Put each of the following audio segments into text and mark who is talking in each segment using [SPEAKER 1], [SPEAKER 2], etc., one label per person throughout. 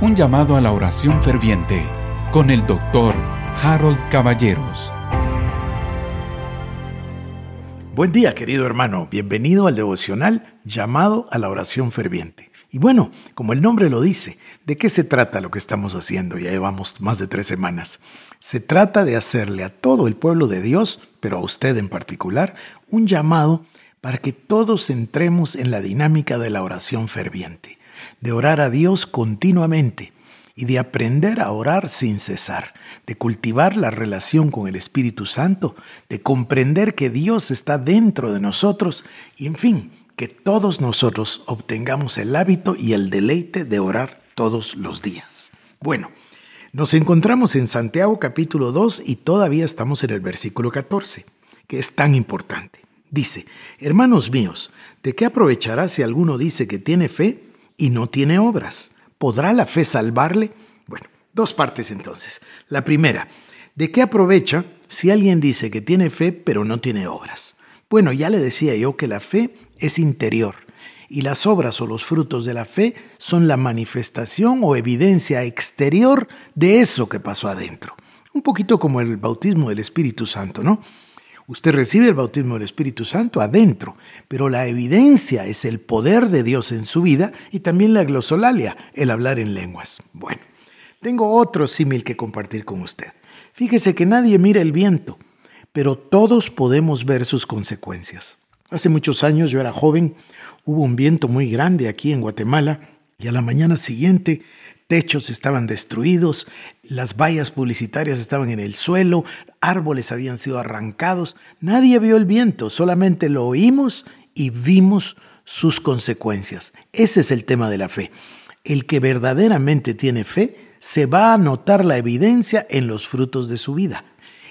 [SPEAKER 1] Un llamado a la oración ferviente con el doctor Harold Caballeros.
[SPEAKER 2] Buen día, querido hermano. Bienvenido al devocional llamado a la oración ferviente. Y bueno, como el nombre lo dice, ¿de qué se trata lo que estamos haciendo? Ya llevamos más de tres semanas. Se trata de hacerle a todo el pueblo de Dios, pero a usted en particular, un llamado para que todos entremos en la dinámica de la oración ferviente de orar a Dios continuamente y de aprender a orar sin cesar, de cultivar la relación con el Espíritu Santo, de comprender que Dios está dentro de nosotros y en fin, que todos nosotros obtengamos el hábito y el deleite de orar todos los días. Bueno, nos encontramos en Santiago capítulo 2 y todavía estamos en el versículo 14, que es tan importante. Dice, hermanos míos, ¿de qué aprovechará si alguno dice que tiene fe y no tiene obras. ¿Podrá la fe salvarle? Bueno, dos partes entonces. La primera, ¿de qué aprovecha si alguien dice que tiene fe pero no tiene obras? Bueno, ya le decía yo que la fe es interior y las obras o los frutos de la fe son la manifestación o evidencia exterior de eso que pasó adentro. Un poquito como el bautismo del Espíritu Santo, ¿no? Usted recibe el bautismo del Espíritu Santo adentro, pero la evidencia es el poder de Dios en su vida y también la glosolalia, el hablar en lenguas. Bueno, tengo otro símil que compartir con usted. Fíjese que nadie mira el viento, pero todos podemos ver sus consecuencias. Hace muchos años, yo era joven, hubo un viento muy grande aquí en Guatemala y a la mañana siguiente techos estaban destruidos, las vallas publicitarias estaban en el suelo, árboles habían sido arrancados. Nadie vio el viento, solamente lo oímos y vimos sus consecuencias. Ese es el tema de la fe. El que verdaderamente tiene fe se va a notar la evidencia en los frutos de su vida.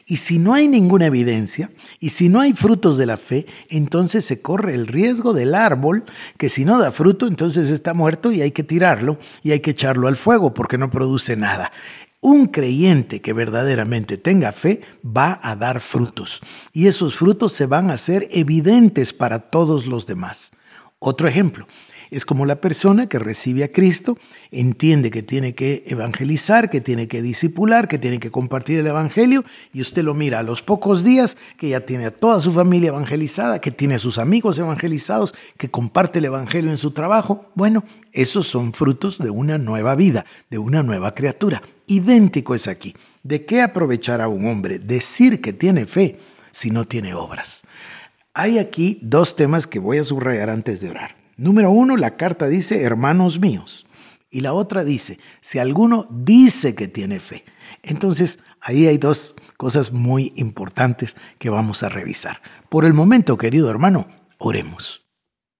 [SPEAKER 2] Y si no hay ninguna evidencia, y si no hay frutos de la fe, entonces se corre el riesgo del árbol, que si no da fruto, entonces está muerto y hay que tirarlo y hay que echarlo al fuego porque no produce nada. Un creyente que verdaderamente tenga fe va a dar frutos y esos frutos se van a hacer evidentes para todos los demás. Otro ejemplo, es como la persona que recibe a Cristo, entiende que tiene que evangelizar, que tiene que disipular, que tiene que compartir el Evangelio, y usted lo mira a los pocos días que ya tiene a toda su familia evangelizada, que tiene a sus amigos evangelizados, que comparte el Evangelio en su trabajo. Bueno, esos son frutos de una nueva vida, de una nueva criatura. Idéntico es aquí. ¿De qué aprovechará un hombre decir que tiene fe si no tiene obras? Hay aquí dos temas que voy a subrayar antes de orar. Número uno, la carta dice, hermanos míos. Y la otra dice, si alguno dice que tiene fe. Entonces, ahí hay dos cosas muy importantes que vamos a revisar. Por el momento, querido hermano, oremos.